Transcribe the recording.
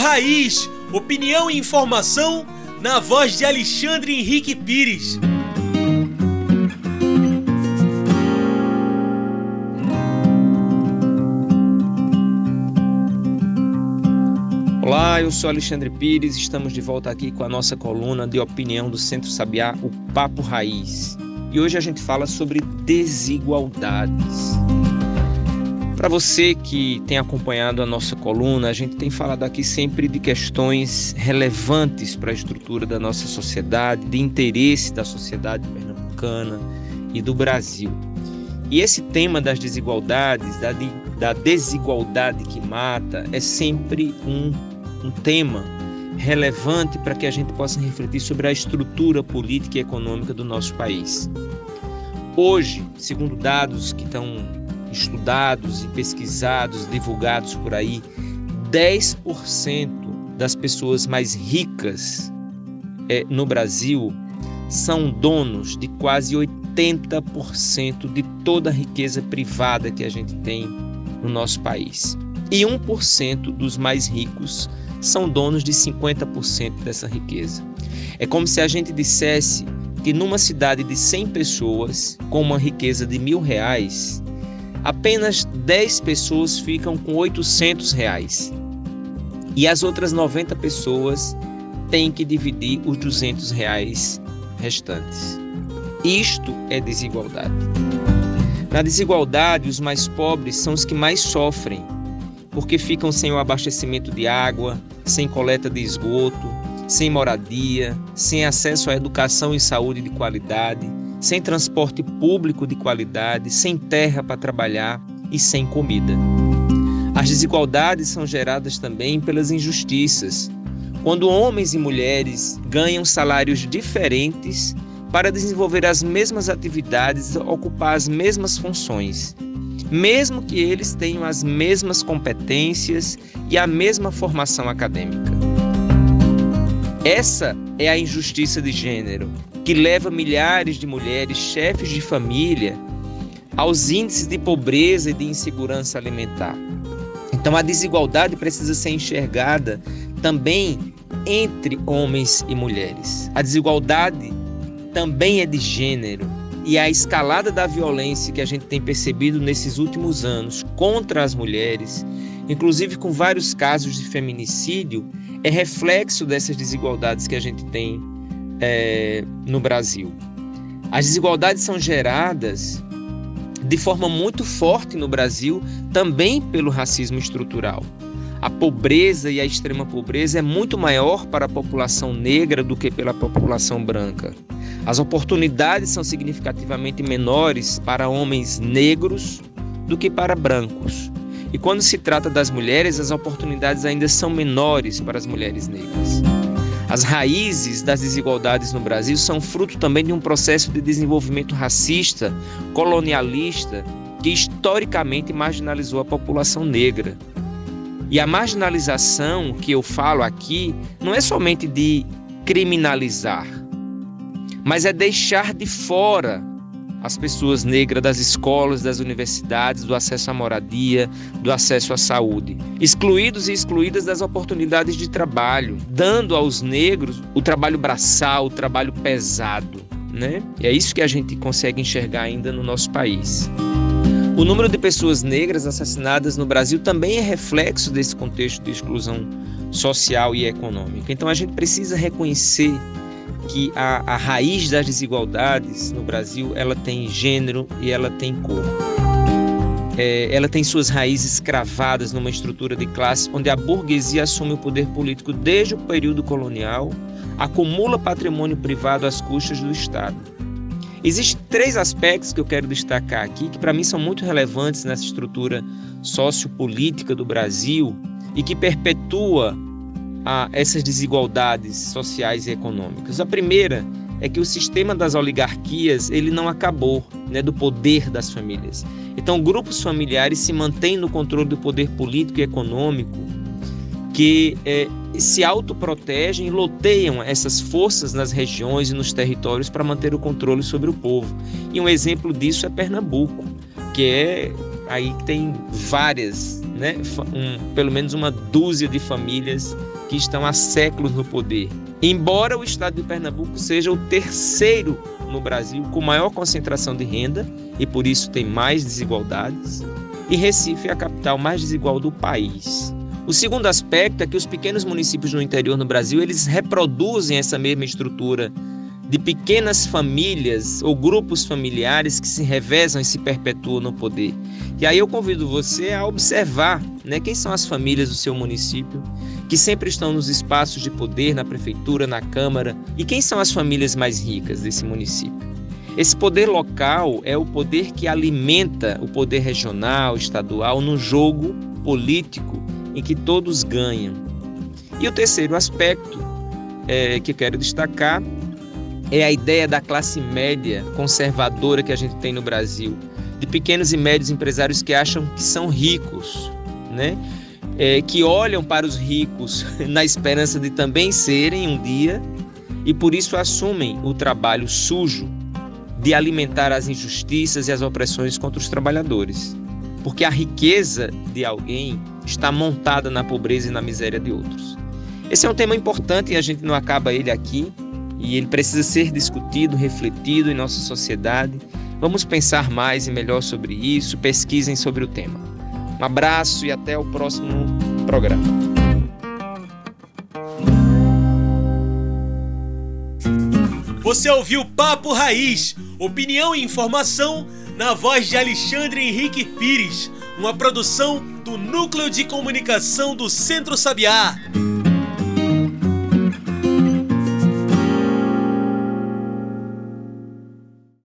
Raiz, opinião e informação na voz de Alexandre Henrique Pires. Olá, eu sou Alexandre Pires, estamos de volta aqui com a nossa coluna de opinião do Centro Sabiá, o Papo Raiz. E hoje a gente fala sobre desigualdades. Para você que tem acompanhado a nossa coluna, a gente tem falado aqui sempre de questões relevantes para a estrutura da nossa sociedade, de interesse da sociedade pernambucana e do Brasil. E esse tema das desigualdades, da, de, da desigualdade que mata, é sempre um, um tema relevante para que a gente possa refletir sobre a estrutura política e econômica do nosso país. Hoje, segundo dados que estão estudados e pesquisados, divulgados por aí, 10% das pessoas mais ricas é, no Brasil são donos de quase 80% de toda a riqueza privada que a gente tem no nosso país. E 1% dos mais ricos são donos de 50% dessa riqueza. É como se a gente dissesse que numa cidade de 100 pessoas, com uma riqueza de mil reais, apenas 10 pessoas ficam com 800 reais e as outras 90 pessoas têm que dividir os 200 reais restantes. Isto é desigualdade. Na desigualdade, os mais pobres são os que mais sofrem, porque ficam sem o abastecimento de água, sem coleta de esgoto, sem moradia, sem acesso à educação e saúde de qualidade, sem transporte público de qualidade, sem terra para trabalhar e sem comida. As desigualdades são geradas também pelas injustiças, quando homens e mulheres ganham salários diferentes para desenvolver as mesmas atividades, ocupar as mesmas funções, mesmo que eles tenham as mesmas competências e a mesma formação acadêmica. Essa é a injustiça de gênero que leva milhares de mulheres, chefes de família, aos índices de pobreza e de insegurança alimentar. Então a desigualdade precisa ser enxergada também entre homens e mulheres. A desigualdade também é de gênero e a escalada da violência que a gente tem percebido nesses últimos anos contra as mulheres, inclusive com vários casos de feminicídio, é reflexo dessas desigualdades que a gente tem é, no Brasil. As desigualdades são geradas de forma muito forte no Brasil também pelo racismo estrutural. A pobreza e a extrema pobreza é muito maior para a população negra do que pela população branca. As oportunidades são significativamente menores para homens negros do que para brancos. E quando se trata das mulheres, as oportunidades ainda são menores para as mulheres negras. As raízes das desigualdades no Brasil são fruto também de um processo de desenvolvimento racista, colonialista, que historicamente marginalizou a população negra. E a marginalização que eu falo aqui não é somente de criminalizar, mas é deixar de fora as pessoas negras das escolas, das universidades, do acesso à moradia, do acesso à saúde. Excluídos e excluídas das oportunidades de trabalho, dando aos negros o trabalho braçal, o trabalho pesado. Né? E é isso que a gente consegue enxergar ainda no nosso país. O número de pessoas negras assassinadas no Brasil também é reflexo desse contexto de exclusão social e econômica. Então a gente precisa reconhecer que a, a raiz das desigualdades no Brasil ela tem gênero e ela tem cor. É, ela tem suas raízes cravadas numa estrutura de classe onde a burguesia assume o poder político desde o período colonial, acumula patrimônio privado às custas do Estado. Existem três aspectos que eu quero destacar aqui que para mim são muito relevantes nessa estrutura sociopolítica do Brasil e que perpetua a essas desigualdades sociais e econômicas. A primeira é que o sistema das oligarquias ele não acabou, né, do poder das famílias. Então, grupos familiares se mantêm no controle do poder político e econômico que é, se autoprotegem e loteiam essas forças nas regiões e nos territórios para manter o controle sobre o povo. E um exemplo disso é Pernambuco, que é aí tem várias, né, um, pelo menos uma dúzia de famílias que estão há séculos no poder. Embora o estado de Pernambuco seja o terceiro no Brasil com maior concentração de renda e por isso tem mais desigualdades, e Recife é a capital mais desigual do país. O segundo aspecto é que os pequenos municípios no interior no Brasil, eles reproduzem essa mesma estrutura de pequenas famílias ou grupos familiares que se revezam e se perpetuam no poder. E aí eu convido você a observar né, quem são as famílias do seu município, que sempre estão nos espaços de poder, na prefeitura, na Câmara, e quem são as famílias mais ricas desse município. Esse poder local é o poder que alimenta o poder regional, estadual, no jogo político em que todos ganham. E o terceiro aspecto é, que quero destacar é a ideia da classe média conservadora que a gente tem no Brasil, de pequenos e médios empresários que acham que são ricos, né? É, que olham para os ricos na esperança de também serem um dia e por isso assumem o trabalho sujo de alimentar as injustiças e as opressões contra os trabalhadores. Porque a riqueza de alguém está montada na pobreza e na miséria de outros. Esse é um tema importante e a gente não acaba ele aqui, e ele precisa ser discutido, refletido em nossa sociedade. Vamos pensar mais e melhor sobre isso, pesquisem sobre o tema. Um abraço e até o próximo programa. Você ouviu Papo Raiz, opinião e informação na voz de Alexandre Henrique Pires, uma produção do Núcleo de Comunicação do Centro Sabiá.